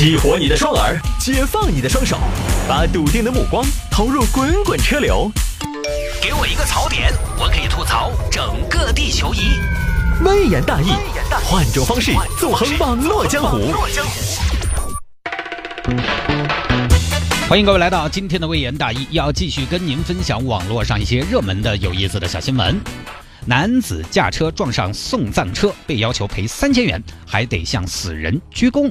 激活你的双耳，解放你的双手，把笃定的目光投入滚滚车流。给我一个槽点，我可以吐槽整个地球仪。微言大义，换种方式纵横网络江湖。欢迎各位来到今天的微言大义，要继续跟您分享网络上一些热门的有意思的小新闻。男子驾车撞上送葬车，被要求赔三千元，还得向死人鞠躬，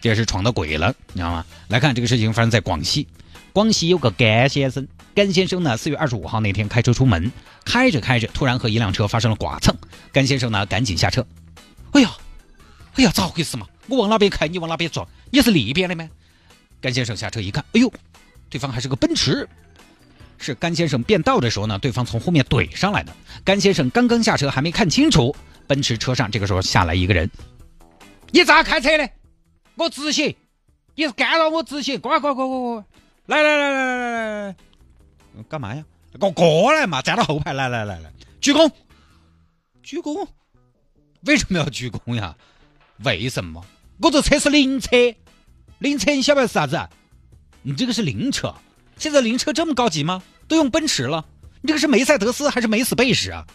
这是闯到鬼了，你知道吗？来看这个事情发生在广西，广西有个甘先生，甘先生呢，四月二十五号那天开车出门，开着开着，突然和一辆车发生了剐蹭，甘先生呢赶紧下车，哎呀，哎呀，咋回事嘛？我往哪边开，你往哪边撞，你是那边的吗？甘先生下车一看，哎呦，对方还是个奔驰。是甘先生变道的时候呢，对方从后面怼上来的。甘先生刚刚下车，还没看清楚，奔驰车上这个时候下来一个人。你咋开车的？我直行，你是干扰我直行，过来过来过来来，来来来来来，干嘛呀？给我过来嘛，站到后排，来来来来，鞠躬，鞠躬，为什么要鞠躬呀？为什么？我这车是灵车，灵车你晓不晓得是啥子？你这个是灵车。现在灵车这么高级吗？都用奔驰了，你这个是梅赛德斯还是梅斯贝什啊？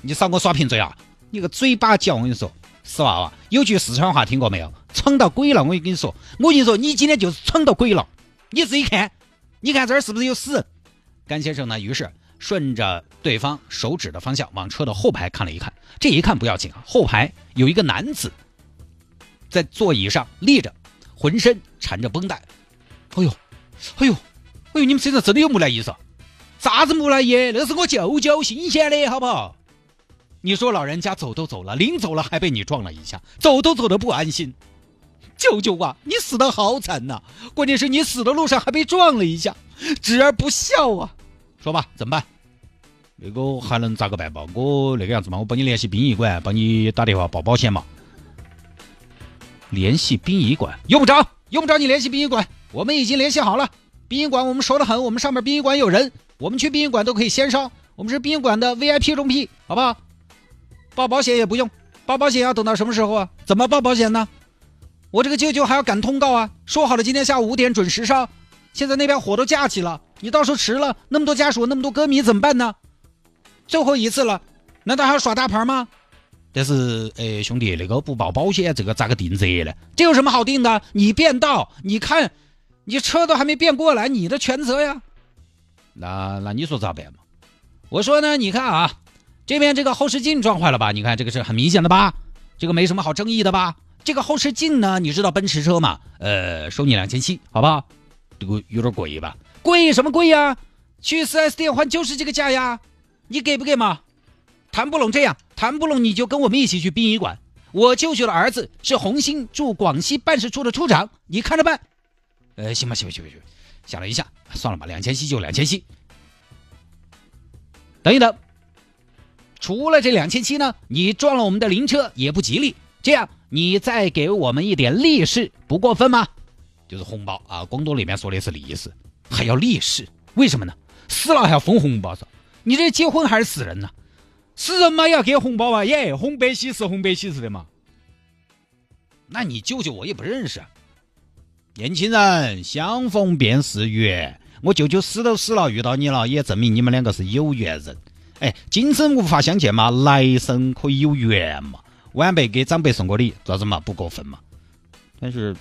你少给我耍贫嘴啊！你个嘴巴叫，我跟你说，死娃娃，有句四川话听过没有？闯到鬼了！我跟你说，我跟你说，你今天就是闯到鬼了。你自己看，你看这儿是不是有死人？甘先生呢？于是顺着对方手指的方向往车的后排看了一看，这一看不要紧啊，后排有一个男子在座椅上立着，浑身缠着绷带。哎呦，哎呦！哎呦，你们身上真的有木乃伊噻？啥子木乃伊？那是我舅舅新鲜的，好不好？你说老人家走都走了，临走了还被你撞了一下，走都走的不安心。舅舅啊，你死的好惨呐！关键是你死的路上还被撞了一下，侄儿不孝啊！说吧，怎么办？那个还能咋个办吧？我那个样子嘛，我帮你联系殡仪馆，帮你打电话报保险嘛。联系殡仪馆用不着，用不着你联系殡仪馆，我们已经联系好了。殡仪馆我们熟得很，我们上面殡仪馆有人，我们去殡仪馆都可以先烧，我们是殡仪馆的 VIP 中 P，好不好？报保险也不用，报保险要等到什么时候啊？怎么报保险呢？我这个舅舅还要赶通告啊，说好了今天下午五点准时上，现在那边火都架起了，你到时候迟了，那么多家属，那么多歌迷怎么办呢？最后一次了，难道还要耍大牌吗？但是，哎，兄弟，那个不报保险，这个咋个定责呢？这有什么好定的？你变道，你看。你车都还没变过来，你的全责呀？那那你说咋办嘛？我说呢，你看啊，这边这个后视镜撞坏了吧？你看这个是很明显的吧？这个没什么好争议的吧？这个后视镜呢，你知道奔驰车嘛？呃，收你两千七，好不好？这个有点贵吧？贵什么贵呀？去四 S 店换就是这个价呀，你给不给嘛？谈不拢这样，谈不拢你就跟我们一起去殡仪馆。我舅舅的儿子是红星驻广西办事处的处长，你看着办。呃，行吧，行吧，行吧，行，想了一下，算了吧，两千七就两千七。等一等，除了这两千七呢，你撞了我们的灵车也不吉利。这样，你再给我们一点利是，不过分吗？就是红包啊，广东那边说的是利是，还要利是，为什么呢？死了还要分红包噻？你这结婚还是死人呢？死人嘛要给红包啊，耶，红白喜事，红白喜事的嘛。那你舅舅我也不认识。年轻人，相逢便是缘。我舅舅死都死了，遇到你了，也证明你们两个是有缘人。哎，今生无法相见嘛，来生可以有缘嘛。晚辈给长辈送个礼，咋子嘛？不过分嘛。但是，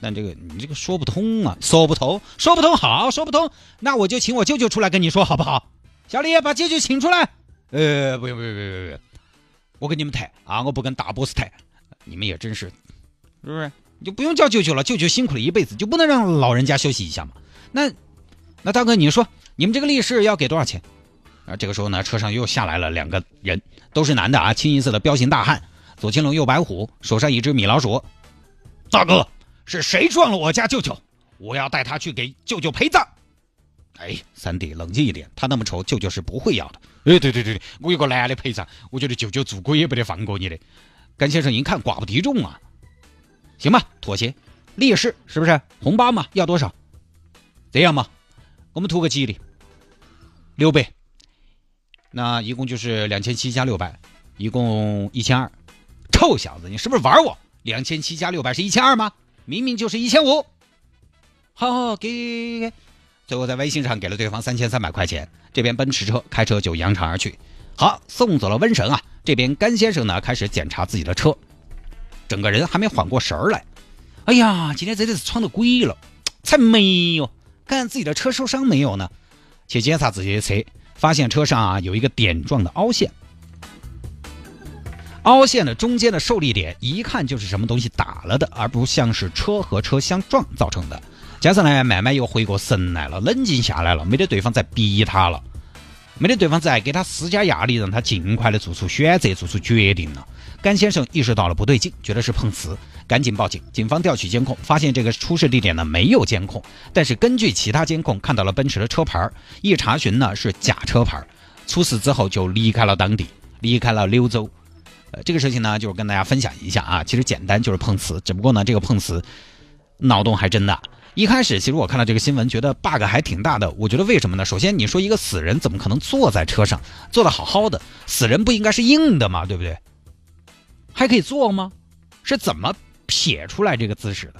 但这个你这个说不通啊，说不通，说不通，好，说不通。那我就请我舅舅出来跟你说，好不好？小李，把舅舅请出来。呃，不用，不用，不用，不用，我跟你们谈啊，我不跟大 boss 谈。你们也真是，是不是？你就不用叫舅舅了，舅舅辛苦了一辈子，就不能让老人家休息一下吗？那，那大哥，你说你们这个利是要给多少钱？啊，这个时候呢，车上又下来了两个人，都是男的啊，清一色的彪形大汉，左青龙右白虎，手上一只米老鼠。大哥，是谁撞了我家舅舅？我要带他去给舅舅陪葬。哎，三弟，冷静一点，他那么丑，舅舅是不会要的。哎，对对对对，我有个男的陪葬，我觉得舅舅做鬼也不得放过你的。甘先生一看，寡不敌众啊。行吧，妥协，利是是不是？红包嘛，要多少？这样嘛，我们图个吉利，六百，那一共就是两千七加六百，一共一千二。臭小子，你是不是玩我？两千七加六百是一千二吗？明明就是一千五。好好给给，最后在微信上给了对方三千三百块钱。这边奔驰车开车就扬长而去。好，送走了瘟神啊，这边甘先生呢开始检查自己的车，整个人还没缓过神儿来。哎呀，今天真的是闯到鬼了，才没有，看看自己的车受伤没有呢？去检查自己的车，发现车上啊有一个点状的凹陷，凹陷的中间的受力点一看就是什么东西打了的，而不像是车和车相撞造成的。加上呢，慢慢又回过神来了，冷静下来了，没得对方在逼他了，没得对方在给他施加压力，让他尽快的做出选择，做出决定了。甘先生意识到了不对劲，觉得是碰瓷，赶紧报警。警方调取监控，发现这个出事地点呢没有监控，但是根据其他监控看到了奔驰的车牌，一查询呢是假车牌。出事之后就离开了当地，离开了柳州。呃，这个事情呢就是跟大家分享一下啊，其实简单就是碰瓷，只不过呢这个碰瓷脑洞还真大。一开始，其实我看到这个新闻，觉得 bug 还挺大的。我觉得为什么呢？首先，你说一个死人怎么可能坐在车上，坐的好好的？死人不应该是硬的吗？对不对？还可以坐吗？是怎么撇出来这个姿势的？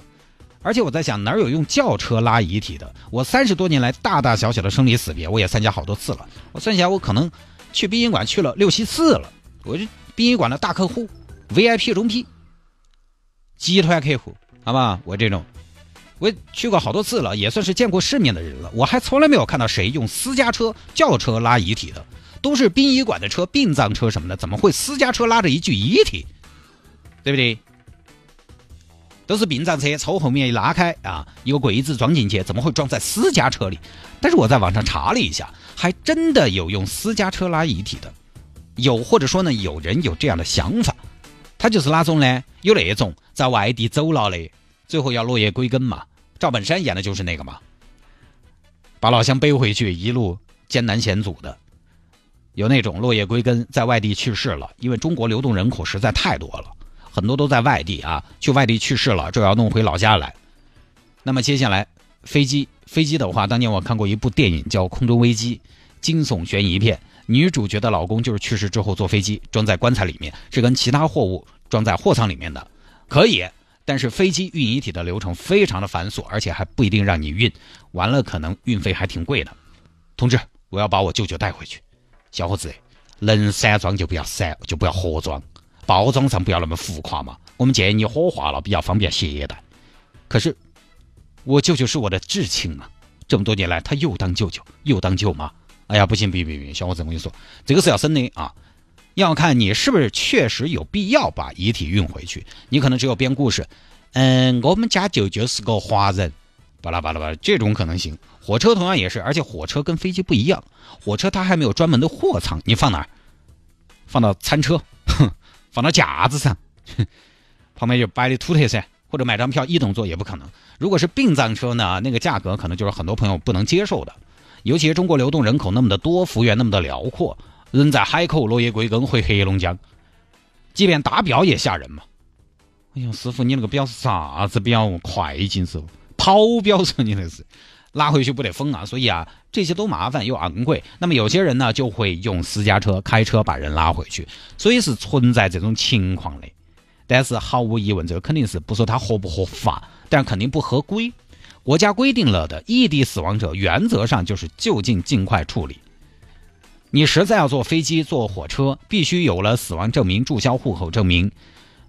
而且我在想，哪有用轿车拉遗体的？我三十多年来大大小小的生离死别，我也参加好多次了。我算起来，我可能去殡仪馆去了六七次了。我这殡仪馆的大客户，VIP 中 P，集团客户，好吧？我这种。我去过好多次了，也算是见过世面的人了。我还从来没有看到谁用私家车、轿车拉遗体的，都是殡仪馆的车、殡葬车什么的，怎么会私家车拉着一具遗体？对不对？都是殡葬车，从后面一拉开啊，一个柜子装进去，怎么会装在私家车里？但是我在网上查了一下，还真的有用私家车拉遗体的，有或者说呢，有人有这样的想法，他就是哪种呢？有那种在外地走了的。最后要落叶归根嘛，赵本山演的就是那个嘛，把老乡背回去，一路艰难险阻的，有那种落叶归根，在外地去世了，因为中国流动人口实在太多了，很多都在外地啊，去外地去世了，就要弄回老家来。那么接下来飞机，飞机的话，当年我看过一部电影叫《空中危机》，惊悚悬疑片，女主角的老公就是去世之后坐飞机装在棺材里面，是跟其他货物装在货舱里面的，可以。但是飞机运遗体的流程非常的繁琐，而且还不一定让你运，完了可能运费还挺贵的。同志，我要把我舅舅带回去。小伙子，能散装就不要散，就不要盒装，包装上不要那么浮夸嘛。我们建议你火化了，比较方便携带。可是我舅舅是我的至亲啊，这么多年来他又当舅舅又当舅妈。哎呀，不行，别别别，小伙子，我跟你说，这个是要审的啊。要看你是不是确实有必要把遗体运回去，你可能只有编故事，嗯，我们家舅舅是个华人，巴拉巴拉巴拉，这种可能性。火车同样也是，而且火车跟飞机不一样，火车它还没有专门的货舱，你放哪儿？放到餐车，放到架子上，旁边就摆的土特噻，或者买张票一等座也不可能。如果是殡葬车呢，那个价格可能就是很多朋友不能接受的，尤其是中国流动人口那么的多，幅员那么的辽阔。人在海口，落叶归根回黑龙江，即便打表也吓人嘛。哎呀，师傅，你那个表是啥子表？快进师傅，跑表是你那是，拉回去不得封啊。所以啊，这些都麻烦又昂贵。那么有些人呢，就会用私家车开车把人拉回去，所以是存在这种情况的。但是毫无疑问，这个肯定是不说它合不合法，但肯定不合规。国家规定了的异地死亡者，原则上就是就近尽快处理。你实在要坐飞机、坐火车，必须有了死亡证明、注销户口证明、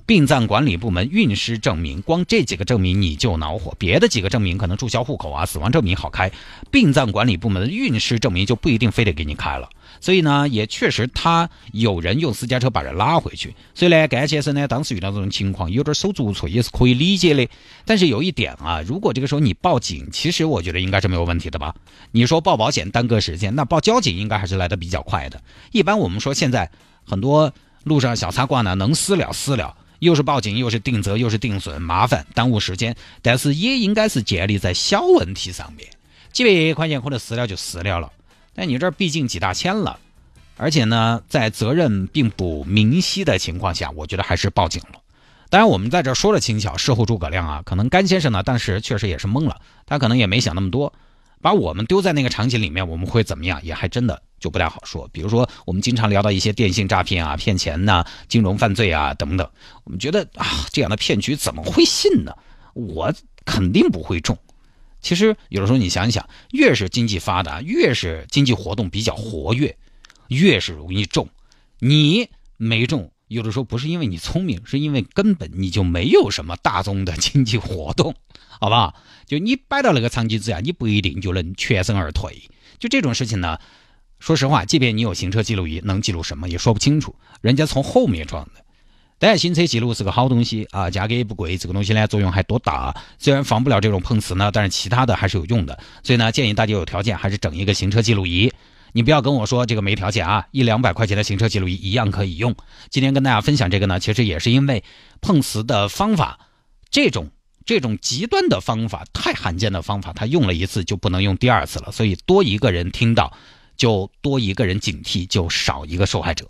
殡葬管理部门运尸证明。光这几个证明你就恼火，别的几个证明可能注销户口啊、死亡证明好开，殡葬管理部门的运尸证明就不一定非得给你开了。所以呢，也确实他有人用私家车把人拉回去。所以呢，甘先生呢当时遇到这种情况，有点手足无措，也是可以理解的。但是有一点啊，如果这个时候你报警，其实我觉得应该是没有问题的吧？你说报保险耽搁时间，那报交警应该还是来的比较快的。一般我们说现在很多路上小擦挂呢，能私了私了，又是报警又是定责又是定损，麻烦耽误时间。但是也应该是建立在小问题上面，几百块钱可能私了就私了了。但你这毕竟几大千了，而且呢，在责任并不明晰的情况下，我觉得还是报警了。当然，我们在这说了轻巧，事后诸葛亮啊，可能甘先生呢，当时确实也是懵了，他可能也没想那么多，把我们丢在那个场景里面，我们会怎么样，也还真的就不太好说。比如说，我们经常聊到一些电信诈骗啊、骗钱呐、金融犯罪啊等等，我们觉得啊，这样的骗局怎么会信呢？我肯定不会中。其实有的时候你想想，越是经济发达，越是经济活动比较活跃，越是容易中。你没中，有的时候不是因为你聪明，是因为根本你就没有什么大宗的经济活动，好不好？就你摆到那个场景之下，你不一定就能全身而退。就这种事情呢，说实话，即便你有行车记录仪，能记录什么也说不清楚。人家从后面装的，但行车记录是个好东西啊，价格也不贵，这个东西呢作用还多大。虽然防不了这种碰瓷呢，但是其他的还是有用的。所以呢，建议大家有条件还是整一个行车记录仪。你不要跟我说这个没条件啊，一两百块钱的行车记录仪一样可以用。今天跟大家分享这个呢，其实也是因为碰瓷的方法，这种。这种极端的方法太罕见的方法，他用了一次就不能用第二次了，所以多一个人听到，就多一个人警惕，就少一个受害者。